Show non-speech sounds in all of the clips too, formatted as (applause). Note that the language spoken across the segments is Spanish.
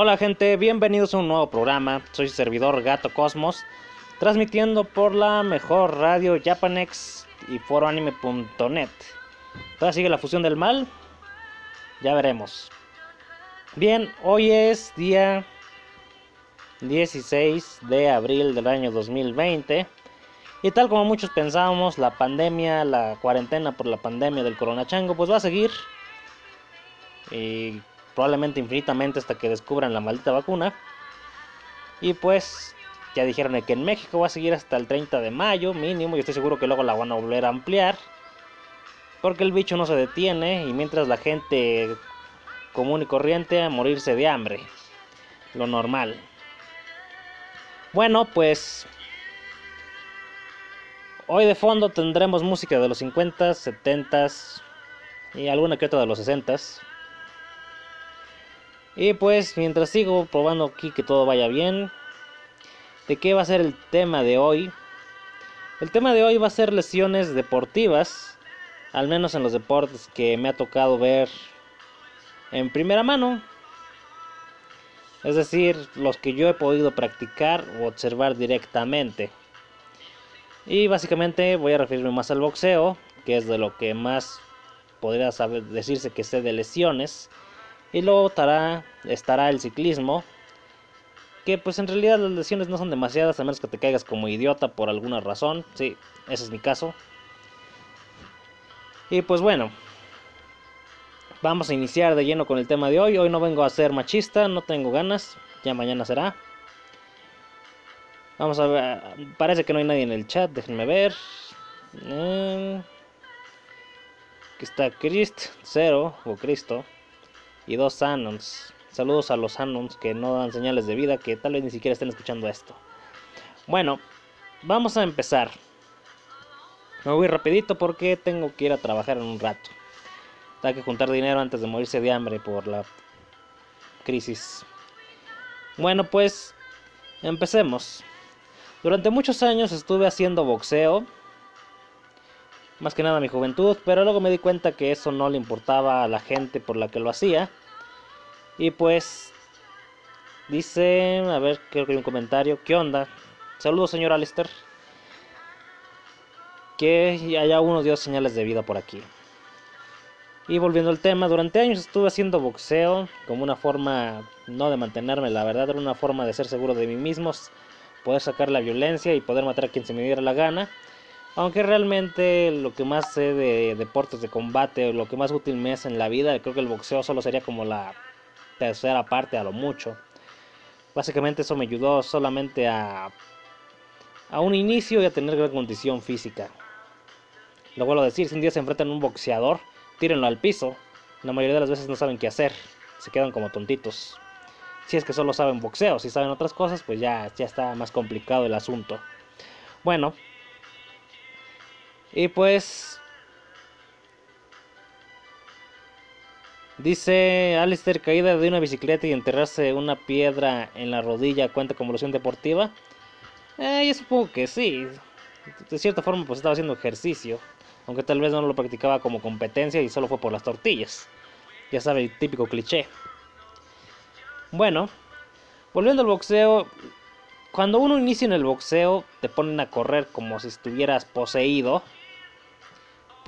Hola gente, bienvenidos a un nuevo programa. Soy servidor Gato Cosmos, transmitiendo por la mejor radio Japanex y foroanime.net. ¿Todavía sigue la fusión del mal? Ya veremos. Bien, hoy es día 16 de abril del año 2020. Y tal como muchos pensábamos, la pandemia, la cuarentena por la pandemia del coronachango, pues va a seguir. Probablemente infinitamente hasta que descubran la maldita vacuna. Y pues ya dijeron que en México va a seguir hasta el 30 de mayo mínimo. Y estoy seguro que luego la van a volver a ampliar. Porque el bicho no se detiene y mientras la gente común y corriente a morirse de hambre. Lo normal. Bueno, pues hoy de fondo tendremos música de los 50, 70 y alguna que otra de los 60 y pues mientras sigo probando aquí que todo vaya bien, ¿de qué va a ser el tema de hoy? El tema de hoy va a ser lesiones deportivas, al menos en los deportes que me ha tocado ver en primera mano. Es decir, los que yo he podido practicar o observar directamente. Y básicamente voy a referirme más al boxeo, que es de lo que más podría decirse que sé de lesiones. Y luego estará, estará el ciclismo. Que pues en realidad las lesiones no son demasiadas a menos que te caigas como idiota por alguna razón. Sí, ese es mi caso. Y pues bueno. Vamos a iniciar de lleno con el tema de hoy. Hoy no vengo a ser machista, no tengo ganas. Ya mañana será. Vamos a ver. Parece que no hay nadie en el chat, déjenme ver. Eh, aquí está Christ, cero, o Cristo y dos Anons. Saludos a los Anons que no dan señales de vida, que tal vez ni siquiera estén escuchando esto. Bueno, vamos a empezar. Me voy rapidito porque tengo que ir a trabajar en un rato. Tengo que juntar dinero antes de morirse de hambre por la crisis. Bueno, pues empecemos. Durante muchos años estuve haciendo boxeo. Más que nada mi juventud, pero luego me di cuenta que eso no le importaba a la gente por la que lo hacía. Y pues dice, a ver, creo que hay un comentario. ¿Qué onda? Saludos, señor Alistair. Que haya uno dio señales de vida por aquí. Y volviendo al tema, durante años estuve haciendo boxeo como una forma, no de mantenerme, la verdad, era una forma de ser seguro de mí mismo, poder sacar la violencia y poder matar a quien se me diera la gana. Aunque realmente lo que más sé de deportes de combate, lo que más útil me es en la vida, creo que el boxeo solo sería como la tercera parte a lo mucho. Básicamente eso me ayudó solamente a, a un inicio y a tener gran condición física. Lo vuelvo a decir, si un día se enfrentan a un boxeador, tírenlo al piso. La mayoría de las veces no saben qué hacer, se quedan como tontitos. Si es que solo saben boxeo, si saben otras cosas, pues ya, ya está más complicado el asunto. Bueno, y pues Dice Alistair, caída de una bicicleta y enterrarse una piedra en la rodilla cuenta como lesión deportiva. Eh, yo supongo que sí. De cierta forma pues estaba haciendo ejercicio. Aunque tal vez no lo practicaba como competencia y solo fue por las tortillas. Ya sabe, el típico cliché. Bueno, volviendo al boxeo. Cuando uno inicia en el boxeo te ponen a correr como si estuvieras poseído.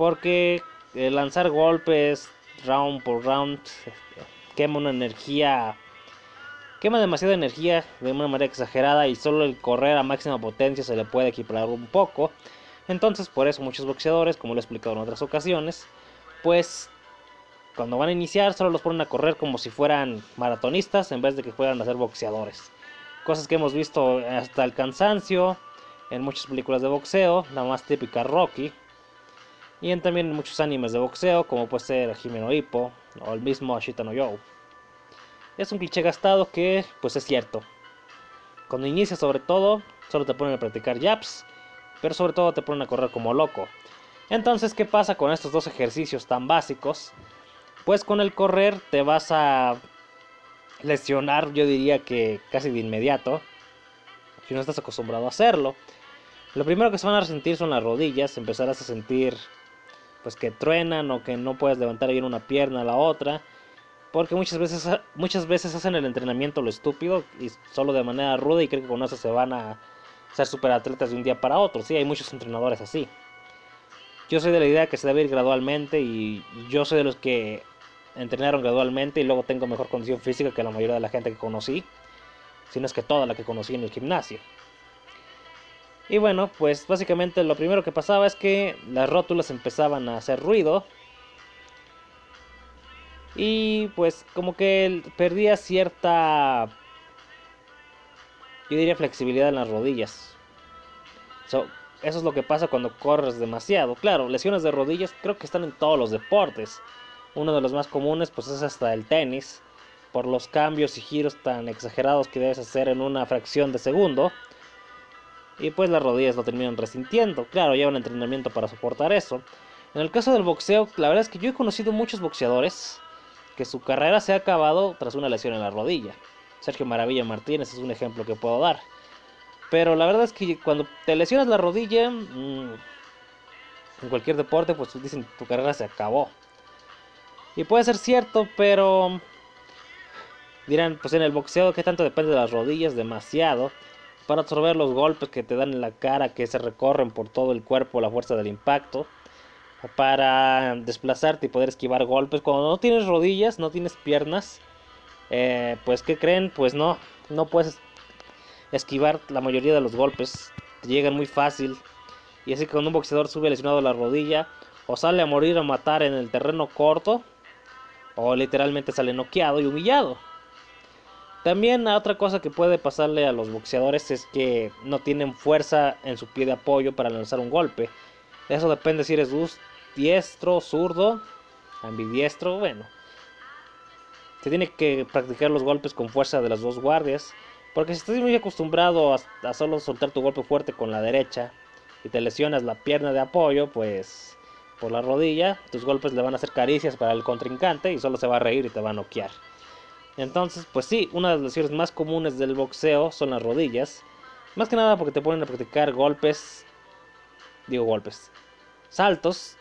Porque lanzar golpes, round por round quema una energía quema demasiada energía de una manera exagerada y solo el correr a máxima potencia se le puede equiparar un poco. Entonces por eso muchos boxeadores como lo he explicado en otras ocasiones pues cuando van a iniciar solo los ponen a correr como si fueran maratonistas en vez de que fueran a ser boxeadores. Cosas que hemos visto hasta el cansancio en muchas películas de boxeo la más típica Rocky y en también muchos animes de boxeo, como puede ser Hime Hippo o el mismo Ashita no Yo. Es un cliché gastado que, pues es cierto. Cuando inicias, sobre todo, solo te ponen a practicar yaps, pero sobre todo te ponen a correr como loco. Entonces, ¿qué pasa con estos dos ejercicios tan básicos? Pues con el correr te vas a lesionar, yo diría que casi de inmediato, si no estás acostumbrado a hacerlo. Lo primero que se van a sentir son las rodillas, empezarás a sentir pues que truenan o que no puedes levantar bien una pierna a la otra. Porque muchas veces, muchas veces hacen el entrenamiento lo estúpido y solo de manera ruda y creen que con eso se van a ser superatletas de un día para otro. Sí, hay muchos entrenadores así. Yo soy de la idea que se debe ir gradualmente y yo soy de los que entrenaron gradualmente y luego tengo mejor condición física que la mayoría de la gente que conocí. Si no es que toda la que conocí en el gimnasio. Y bueno, pues básicamente lo primero que pasaba es que las rótulas empezaban a hacer ruido. Y pues como que perdía cierta, yo diría flexibilidad en las rodillas. eso es lo que pasa cuando corres demasiado. Claro, lesiones de rodillas creo que están en todos los deportes. Uno de los más comunes pues es hasta el tenis. Por los cambios y giros tan exagerados que debes hacer en una fracción de segundo y pues las rodillas lo terminan resintiendo. Claro, llevan entrenamiento para soportar eso. En el caso del boxeo, la verdad es que yo he conocido muchos boxeadores que su carrera se ha acabado tras una lesión en la rodilla. Sergio Maravilla Martínez es un ejemplo que puedo dar. Pero la verdad es que cuando te lesionas la rodilla, mm, en cualquier deporte, pues dicen tu carrera se acabó. Y puede ser cierto, pero dirán, pues en el boxeo, que tanto depende de las rodillas? Demasiado para absorber los golpes que te dan en la cara, que se recorren por todo el cuerpo, la fuerza del impacto, para desplazarte y poder esquivar golpes. Cuando no tienes rodillas, no tienes piernas, eh, pues ¿qué creen? Pues no, no puedes esquivar la mayoría de los golpes, llegan muy fácil. Y así que cuando un boxeador sube lesionado la rodilla, o sale a morir o matar en el terreno corto, o literalmente sale noqueado y humillado. También otra cosa que puede pasarle a los boxeadores es que no tienen fuerza en su pie de apoyo para lanzar un golpe. Eso depende si eres diestro, zurdo, ambidiestro, bueno. Se tiene que practicar los golpes con fuerza de las dos guardias. Porque si estás muy acostumbrado a, a solo soltar tu golpe fuerte con la derecha y te lesionas la pierna de apoyo, pues por la rodilla, tus golpes le van a hacer caricias para el contrincante y solo se va a reír y te va a noquear. Entonces, pues sí, una de las lesiones más comunes del boxeo son las rodillas. Más que nada porque te ponen a practicar golpes, digo golpes, saltos,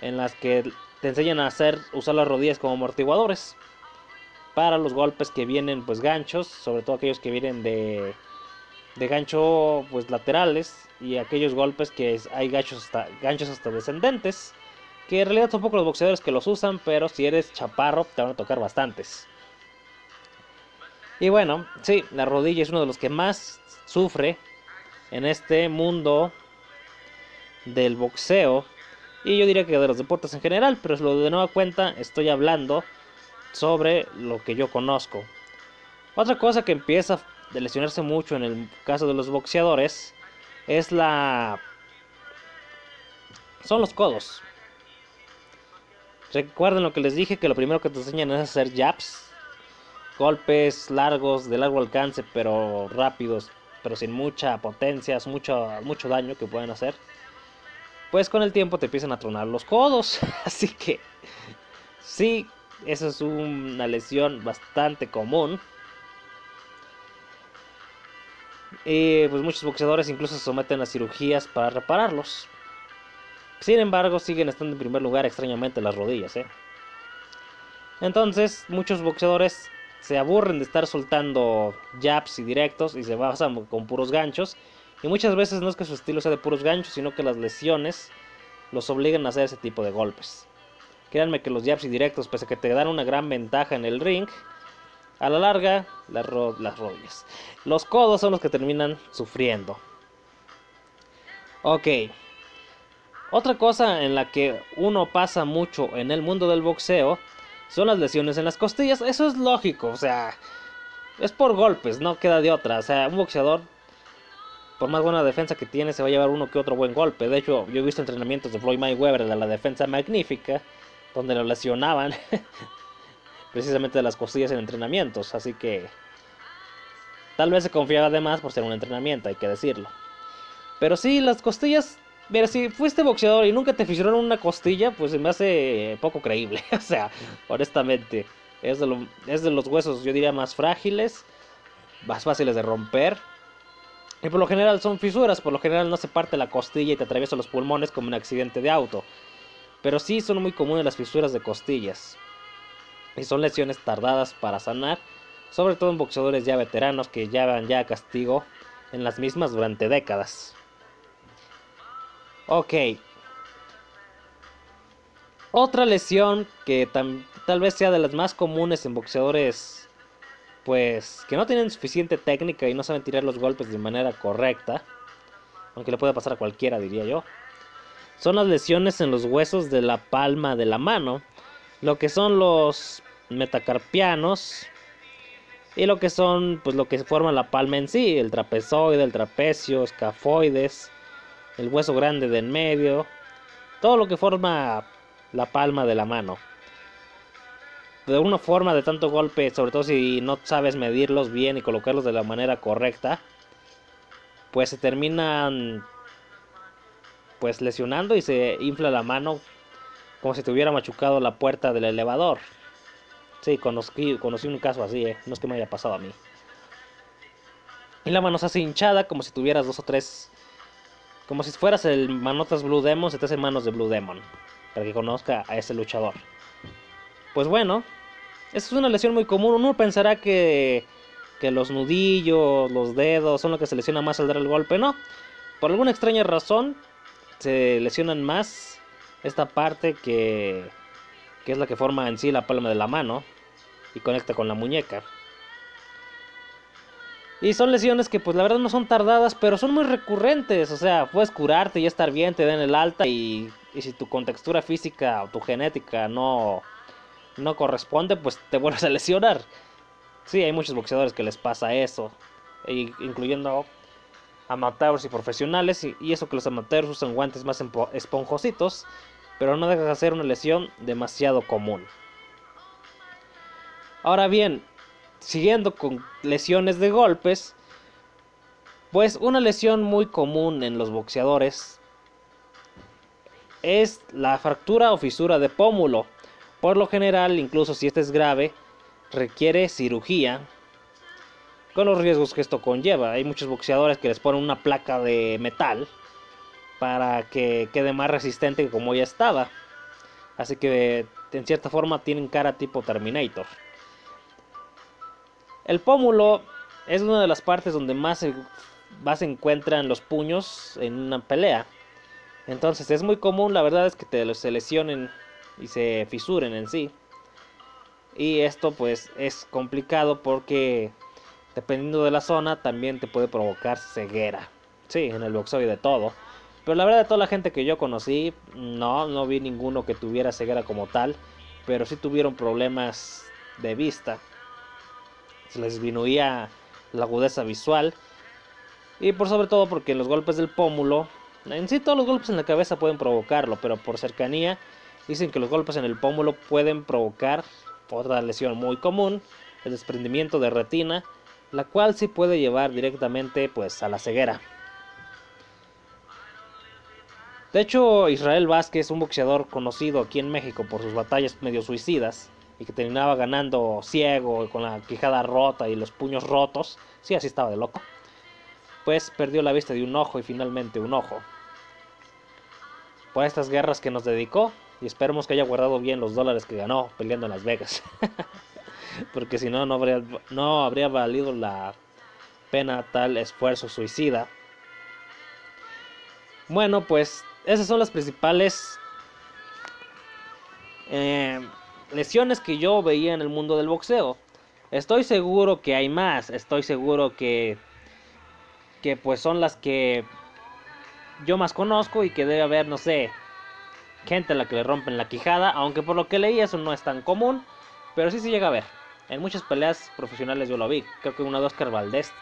en las que te enseñan a hacer, usar las rodillas como amortiguadores. Para los golpes que vienen pues ganchos, sobre todo aquellos que vienen de, de gancho pues laterales y aquellos golpes que hay ganchos hasta, ganchos hasta descendentes. Que en realidad son pocos los boxeadores que los usan, pero si eres chaparro te van a tocar bastantes. Y bueno, sí, la rodilla es uno de los que más sufre en este mundo del boxeo. Y yo diría que de los deportes en general, pero lo de nueva cuenta estoy hablando sobre lo que yo conozco. Otra cosa que empieza a lesionarse mucho en el caso de los boxeadores es la... son los codos. Recuerden lo que les dije, que lo primero que te enseñan es hacer jabs, golpes largos, de largo alcance, pero rápidos, pero sin mucha potencia, mucho, mucho daño que pueden hacer, pues con el tiempo te empiezan a tronar los codos. (laughs) Así que sí, esa es una lesión bastante común. Y pues muchos boxeadores incluso se someten a cirugías para repararlos. Sin embargo, siguen estando en primer lugar extrañamente las rodillas. ¿eh? Entonces, muchos boxeadores se aburren de estar soltando jabs y directos y se basan con puros ganchos. Y muchas veces no es que su estilo sea de puros ganchos, sino que las lesiones los obligan a hacer ese tipo de golpes. Créanme que los jabs y directos, pese a que te dan una gran ventaja en el ring, a la larga, las, las rodillas. Los codos son los que terminan sufriendo. Ok. Otra cosa en la que uno pasa mucho en el mundo del boxeo son las lesiones en las costillas. Eso es lógico, o sea, es por golpes, no queda de otra. O sea, un boxeador, por más buena defensa que tiene, se va a llevar uno que otro buen golpe. De hecho, yo he visto entrenamientos de Floyd Mayweather de la defensa magnífica, donde lo lesionaban (laughs) precisamente de las costillas en entrenamientos. Así que tal vez se confiaba de más por ser un entrenamiento, hay que decirlo. Pero sí, las costillas Mira, si fuiste boxeador y nunca te fisionaron una costilla, pues me hace poco creíble. (laughs) o sea, honestamente, es de, es de los huesos, yo diría, más frágiles, más fáciles de romper. Y por lo general son fisuras, por lo general no se parte la costilla y te atraviesa los pulmones como un accidente de auto. Pero sí son muy comunes las fisuras de costillas. Y son lesiones tardadas para sanar, sobre todo en boxeadores ya veteranos que llevan ya castigo en las mismas durante décadas. Ok. Otra lesión que tal vez sea de las más comunes en boxeadores pues que no tienen suficiente técnica y no saben tirar los golpes de manera correcta, aunque le puede pasar a cualquiera diría yo, son las lesiones en los huesos de la palma de la mano, lo que son los metacarpianos y lo que son pues lo que forma la palma en sí, el trapezoide, el trapecio, escafoides, el hueso grande de en medio, todo lo que forma la palma de la mano de alguna forma de tanto golpe, sobre todo si no sabes medirlos bien y colocarlos de la manera correcta, pues se terminan pues lesionando y se infla la mano como si te hubiera machucado la puerta del elevador. Sí, conocí, conocí un caso así, eh. no es que me haya pasado a mí. Y la mano se hace hinchada como si tuvieras dos o tres... Como si fueras el Manotas Blue Demon, se te hace manos de Blue Demon. Para que conozca a ese luchador. Pues bueno, esa es una lesión muy común. Uno pensará que, que los nudillos, los dedos son lo que se lesiona más al dar el golpe. No, por alguna extraña razón se lesionan más esta parte que, que es la que forma en sí la palma de la mano y conecta con la muñeca. Y son lesiones que pues la verdad no son tardadas, pero son muy recurrentes. O sea, puedes curarte y estar bien, te den el alta y, y si tu contextura física o tu genética no, no corresponde, pues te (laughs) vuelves a lesionar. Sí, hay muchos boxeadores que les pasa eso, incluyendo amateurs y profesionales, y, eso que los amateurs usan guantes más esponjositos, pero no deja de ser una lesión demasiado común. Ahora bien, siguiendo con lesiones de golpes, pues una lesión muy común en los boxeadores es la fractura o fisura de pómulo. Por lo general, incluso si este es grave, requiere cirugía con los riesgos que esto conlleva. Hay muchos boxeadores que les ponen una placa de metal para que quede más resistente que como ya estaba. Así que en cierta forma tienen cara tipo Terminator. El pómulo es una de las partes donde más se, más se encuentran los puños en una pelea. Entonces es muy común, la verdad es que te se lesionen y se fisuren en sí. Y esto pues es complicado porque dependiendo de la zona también te puede provocar ceguera. Sí, en el boxeo y de todo. Pero la verdad de toda la gente que yo conocí, no, no vi ninguno que tuviera ceguera como tal. Pero sí tuvieron problemas de vista. Se les disminuía la agudeza visual. Y por sobre todo porque los golpes del pómulo, en sí todos los golpes en la cabeza pueden provocarlo, pero por cercanía Dicen que los golpes en el pómulo pueden provocar otra lesión muy común, el desprendimiento de retina, la cual sí puede llevar directamente pues a la ceguera. De hecho, Israel Vázquez, un boxeador conocido aquí en México por sus batallas medio suicidas y que terminaba ganando ciego, con la quijada rota y los puños rotos, sí, así estaba de loco, pues perdió la vista de un ojo y finalmente un ojo. Por estas guerras que nos dedicó, y esperemos que haya guardado bien los dólares que ganó peleando en Las Vegas. (laughs) Porque si no, no habría, no habría valido la pena tal esfuerzo suicida. Bueno, pues esas son las principales eh, lesiones que yo veía en el mundo del boxeo. Estoy seguro que hay más. Estoy seguro que que pues son las que yo más conozco y que debe haber, no sé, gente a la que le rompen la quijada, aunque por lo que leí eso no es tan común, pero sí se llega a ver. En muchas peleas profesionales yo lo vi, creo que una de Oscar Valdés.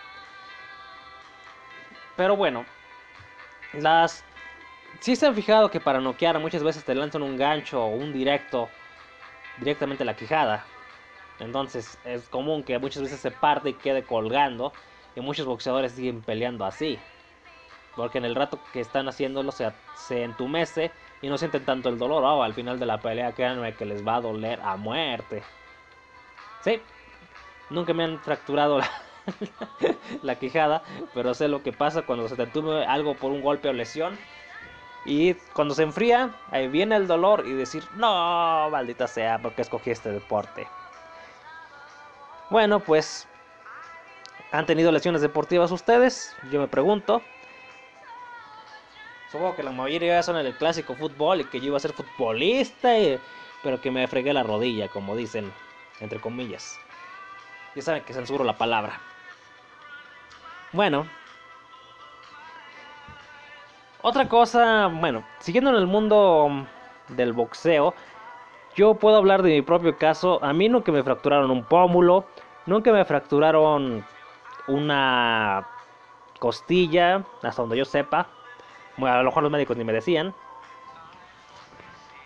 Pero bueno, las... Si se han fijado que para noquear muchas veces te lanzan un gancho o un directo directamente la quijada. Entonces es común que muchas veces se parte y quede colgando. Y muchos boxeadores siguen peleando así. Porque en el rato que están haciéndolo se, se entumece y no sienten tanto el dolor. Oh, al final de la pelea, créanme que les va a doler a muerte. Sí, nunca me han fracturado la, (laughs) la quijada, pero sé lo que pasa cuando se te entume algo por un golpe o lesión. Y cuando se enfría, ahí viene el dolor y decir, no, maldita sea, porque escogí este deporte. Bueno, pues ¿Han tenido lesiones deportivas ustedes? Yo me pregunto. Supongo que la mayoría son en el clásico fútbol y que yo iba a ser futbolista, pero que me fregué la rodilla, como dicen, entre comillas. Ya saben que censuro la palabra. Bueno. Otra cosa, bueno, siguiendo en el mundo del boxeo, yo puedo hablar de mi propio caso. A mí nunca me fracturaron un pómulo, nunca me fracturaron una costilla, hasta donde yo sepa. Bueno, a lo mejor los médicos ni me decían.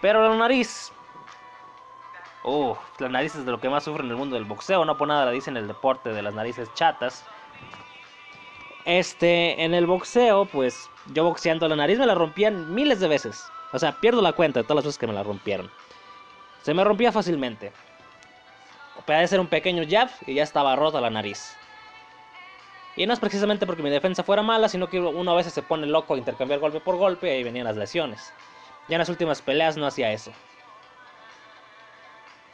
Pero la nariz. Uh, la nariz es de lo que más sufre en el mundo del boxeo. No por nada la dicen el deporte de las narices chatas. Este, en el boxeo, pues yo boxeando la nariz me la rompían miles de veces. O sea, pierdo la cuenta de todas las veces que me la rompieron. Se me rompía fácilmente. Podía ser un pequeño jab y ya estaba rota la nariz. Y no es precisamente porque mi defensa fuera mala, sino que uno a veces se pone loco a intercambiar golpe por golpe y ahí venían las lesiones. Ya en las últimas peleas no hacía eso.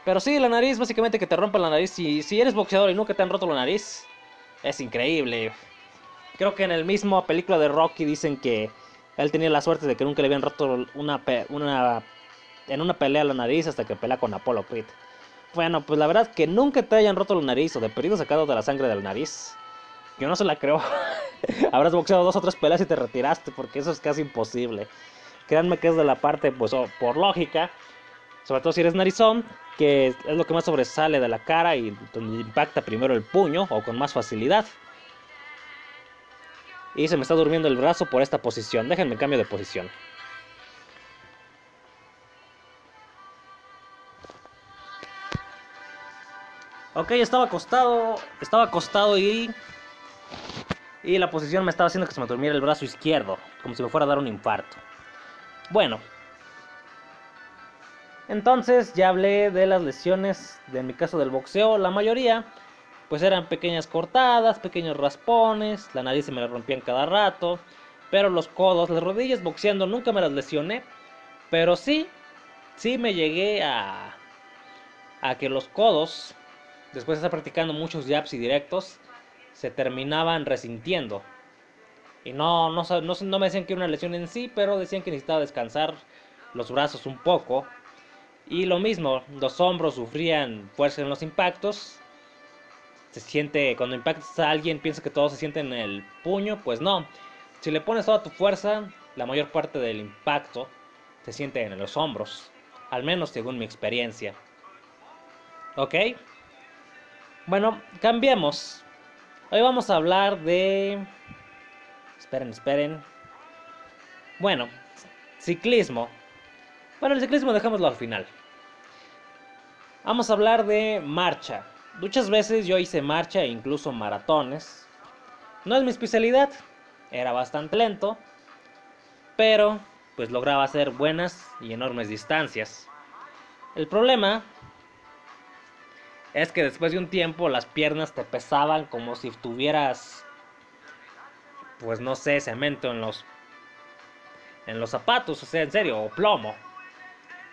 Pero sí, la nariz, básicamente que te rompa la nariz. Si, si eres boxeador y nunca te han roto la nariz, es increíble. Creo que en el mismo película de Rocky dicen que él tenía la suerte de que nunca le habían roto una, una en una pelea la nariz hasta que pelea con Apollo Creed. Bueno, pues la verdad que nunca te hayan roto la nariz o de perdido sacado de la sangre de la nariz yo no se la creo. (laughs) Habrás boxeado dos o tres peleas y te retiraste, porque eso es casi imposible. Créanme que es de la parte, pues por lógica, sobre todo si eres narizón, que es lo que más sobresale de la cara y donde impacta primero el puño o con más facilidad. Y se me está durmiendo el brazo por esta posición. Déjenme cambio de posición. Ok, estaba acostado, estaba acostado y y la posición me estaba haciendo que se me durmiera el brazo izquierdo, como si me fuera a dar un infarto. Bueno. Entonces ya hablé de las lesiones de mi caso del boxeo. La mayoría pues eran pequeñas cortadas, pequeños raspones, la nariz se me la rompían cada rato. Pero los codos, las rodillas boxeando nunca me las lesioné. Pero sí, sí me llegué a, a que los codos, después de estar practicando muchos jabs y directos, se terminaban resintiendo. Y no, no, no, me decían que era una lesión en sí, pero decían que necesitaba descansar los brazos un poco. Y lo mismo, los hombros sufrían fuerza en los impactos. Se siente, cuando impactas a alguien, piensa que todo se siente en el puño. Pues no, si le pones toda tu fuerza, la mayor parte del impacto se siente en los hombros. Al menos según mi experiencia. ¿Ok? Bueno, cambiemos. Hoy vamos a hablar de... Esperen, esperen. Bueno, ciclismo. Bueno, el ciclismo dejémoslo al final. Vamos a hablar de marcha. Muchas veces yo hice marcha e incluso maratones. No es mi especialidad, era bastante lento, pero pues lograba hacer buenas y enormes distancias. El problema es que después de un tiempo las piernas te pesaban como si tuvieras, pues no sé, cemento en los, en los zapatos, o sea, en serio, o plomo.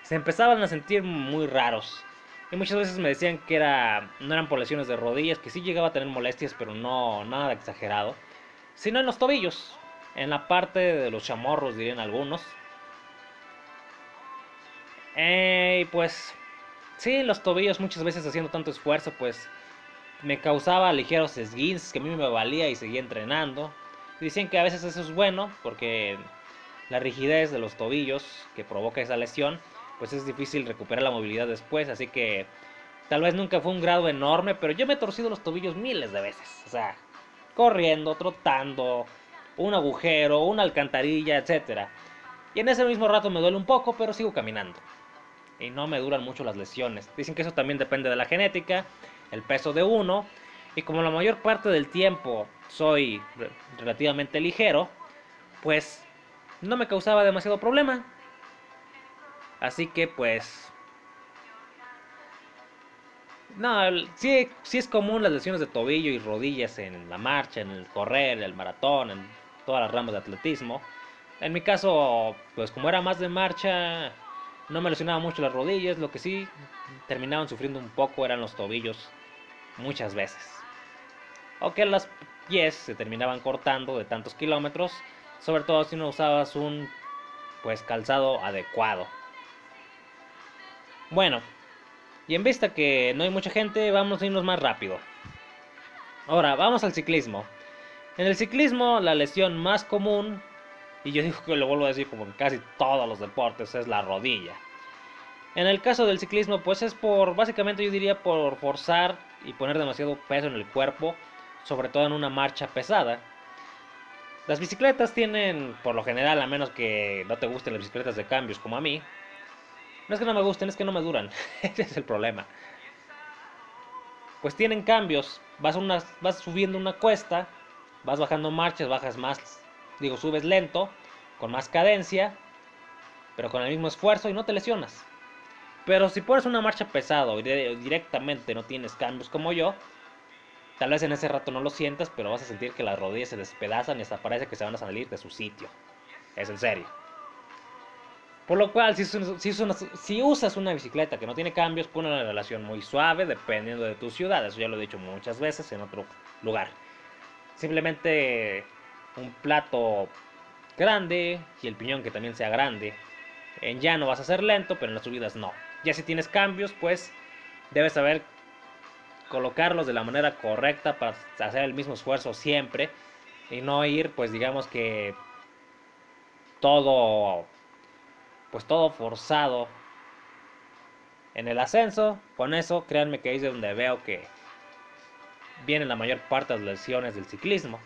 Se empezaban a sentir muy raros. Y muchas veces me decían que era, no eran por lesiones de rodillas, que sí llegaba a tener molestias, pero no nada exagerado. Sino en los tobillos, en la parte de los chamorros, dirían algunos. Y pues Sí, los tobillos muchas veces haciendo tanto esfuerzo, pues me causaba ligeros esguinces que a mí me valía y seguía entrenando. Dicen que a veces eso es bueno porque la rigidez de los tobillos que provoca esa lesión, pues es difícil recuperar la movilidad después, así que tal vez nunca fue un grado enorme, pero yo me he torcido los tobillos miles de veces, o sea, corriendo, trotando, un agujero, una alcantarilla, etc. Y en ese mismo rato me duele un poco, pero sigo caminando y no me duran mucho las lesiones. Dicen que eso también depende de la genética, el peso de uno, y como la mayor parte del tiempo soy relativamente ligero, pues no me causaba demasiado problema. Así que pues... No, sí, sí es común las lesiones de tobillo y rodillas en la marcha, en el correr, en el maratón, en todas las ramas de atletismo. En mi caso, pues como era más de marcha, no me lesionaba mucho las rodillas, lo que sí terminaban sufriendo un poco eran los tobillos. muchas veces. O que las pies se terminaban cortando de tantos kilómetros, sobre todo si no usabas un pues calzado adecuado. Bueno, y en vista que no hay mucha gente, vamos a irnos más rápido. Ahora, vamos al ciclismo. En el ciclismo, la lesión más común, y yo (laughs) digo que lo vuelvo a decir como en casi todos los deportes, es la rodilla. En el caso del ciclismo, pues es por, básicamente yo diría por forzar y poner demasiado peso en el cuerpo, sobre todo en una marcha pesada. Las bicicletas tienen, por lo general, a menos que no te gusten las bicicletas de cambios como a mí, no es que no me gusten, es que no me duran. (laughs) Ese es el problema. Pues tienen cambios. Vas, vas subiendo una cuesta, vas bajando marchas, bajas más, digo, subes lento, con más cadencia, pero con el mismo esfuerzo y no te lesionas. Pero si pones una marcha pesado y directamente no tienes cambios como yo, tal vez en ese rato no lo sientas, pero vas a sentir que las rodillas se despedazan y hasta parece que se van a salir de su sitio. Es en serio. Por lo cual, si, usas una bicicleta que no tiene cambios, pone una relación muy suave dependiendo de tu ciudad. Eso ya lo he dicho muchas veces en otro lugar. Simplemente un plato grande y el piñón que también sea grande. En llano vas a ser lento, pero en las subidas no. Ya si tienes cambios, pues debes saber colocarlos de la manera correcta para hacer el mismo esfuerzo siempre y no ir, pues digamos que todo pues todo forzado en el ascenso. Con eso, créanme que es de donde veo que vienen la mayor parte de las lesiones del ciclismo.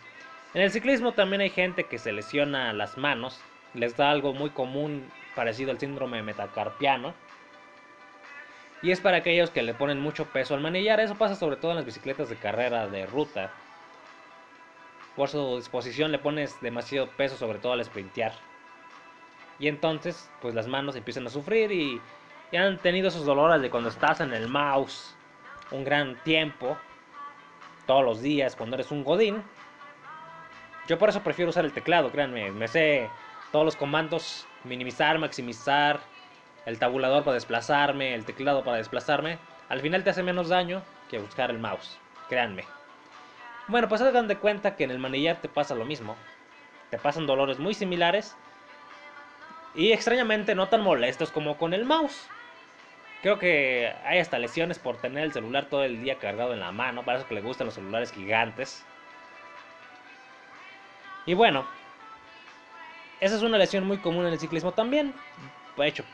En el ciclismo también hay gente que se lesiona las manos, les da algo muy común parecido al síndrome metacarpiano. Y es para aquellos que le ponen mucho peso al manillar, eso pasa sobre todo en las bicicletas de carrera de ruta. Por su disposición le pones demasiado peso sobre todo al sprintear. Y entonces, pues las manos empiezan a sufrir y, han tenido esos dolores de cuando estás en el mouse un gran tiempo, todos los días, cuando eres un godín. Yo por eso prefiero usar el teclado, créanme. Me sé todos los comandos, minimizar, maximizar, el tabulador para desplazarme, el teclado para desplazarme. Al final te hace menos daño que buscar el mouse, créanme. Bueno, pues hagan de cuenta que en el manillar te pasa lo mismo. Te pasan dolores muy similares y extrañamente no tan molestos como con el mouse. Creo que hay hasta lesiones por tener el celular todo el día cargado en la mano. Para eso que le gustan los celulares gigantes. Y bueno, esa es una lesión muy común en el ciclismo también. De hecho,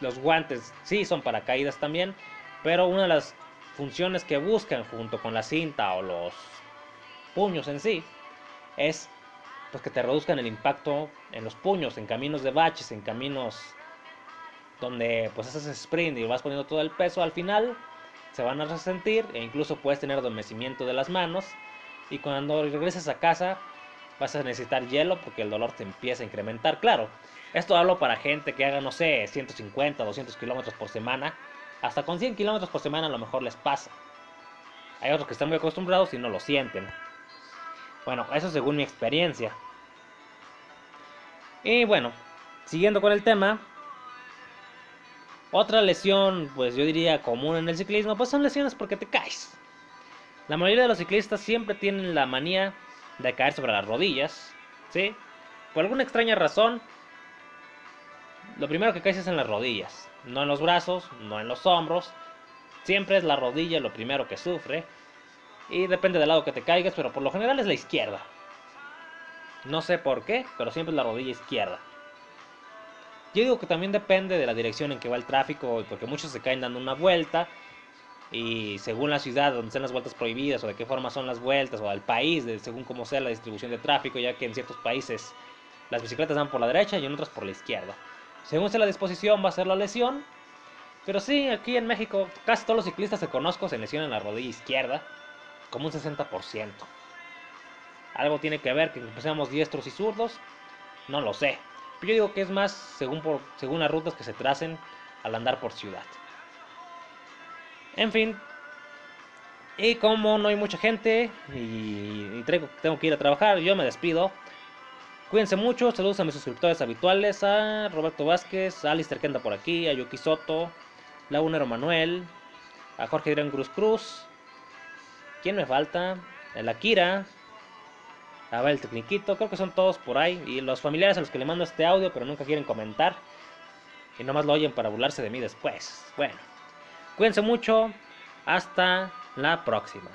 los guantes sí son para caídas también. Pero una de las funciones que buscan junto con la cinta o los puños en sí es pues que te reduzcan el impacto en los puños, en caminos de baches, en caminos donde pues haces sprint y vas poniendo todo el peso al final, se van a resentir e incluso puedes tener adormecimiento de las manos y cuando regreses a casa vas a necesitar hielo porque el dolor te empieza a incrementar. Claro, esto hablo para gente que haga, no sé, 150, 200 kilómetros por semana. Hasta con 100 kilómetros por semana a lo mejor les pasa. Hay otros que están muy acostumbrados y no lo sienten. Bueno, eso según mi experiencia. Y bueno, siguiendo con el tema, otra lesión, pues yo diría común en el ciclismo, pues son lesiones porque te caes. La mayoría de los ciclistas siempre tienen la manía de caer sobre las rodillas, ¿sí? Por alguna extraña razón, lo primero que caes es en las rodillas, no en los brazos, no en los hombros. Siempre es la rodilla lo primero que sufre. Y depende del lado que te caigas, pero por lo general es la izquierda. No sé por qué, pero siempre es la rodilla izquierda. Yo digo que también depende de la dirección en que va el tráfico, porque muchos se caen dando una vuelta. Y según la ciudad donde estén las vueltas prohibidas, o de qué forma son las vueltas, o al país, según cómo sea la distribución de tráfico, ya que en ciertos países las bicicletas van por la derecha y en otros por la izquierda. Según sea la disposición, va a ser la lesión. Pero sí, aquí en México, casi todos los ciclistas que conozco se lesionan la rodilla izquierda como un 60%. Algo tiene que ver que seamos diestros y zurdos, no lo sé. Pero yo digo que es más según, por, según las rutas que se tracen al andar por ciudad. En fin, y como no hay mucha gente y, tengo, que ir a trabajar, yo me despido. Cuídense mucho, saludos a mis suscriptores habituales, a Roberto Vázquez, a Alistair que por aquí, a Yuki Soto, Lagunero Manuel, a Jorge Adrián Cruz Cruz, ¿Quién me falta? El Akira. A ver, el Tecniquito. Creo que son todos por ahí. Y los familiares a los que le mando este audio, pero nunca quieren comentar. Y nomás lo oyen para burlarse de mí después. Bueno, cuídense mucho. Hasta la próxima.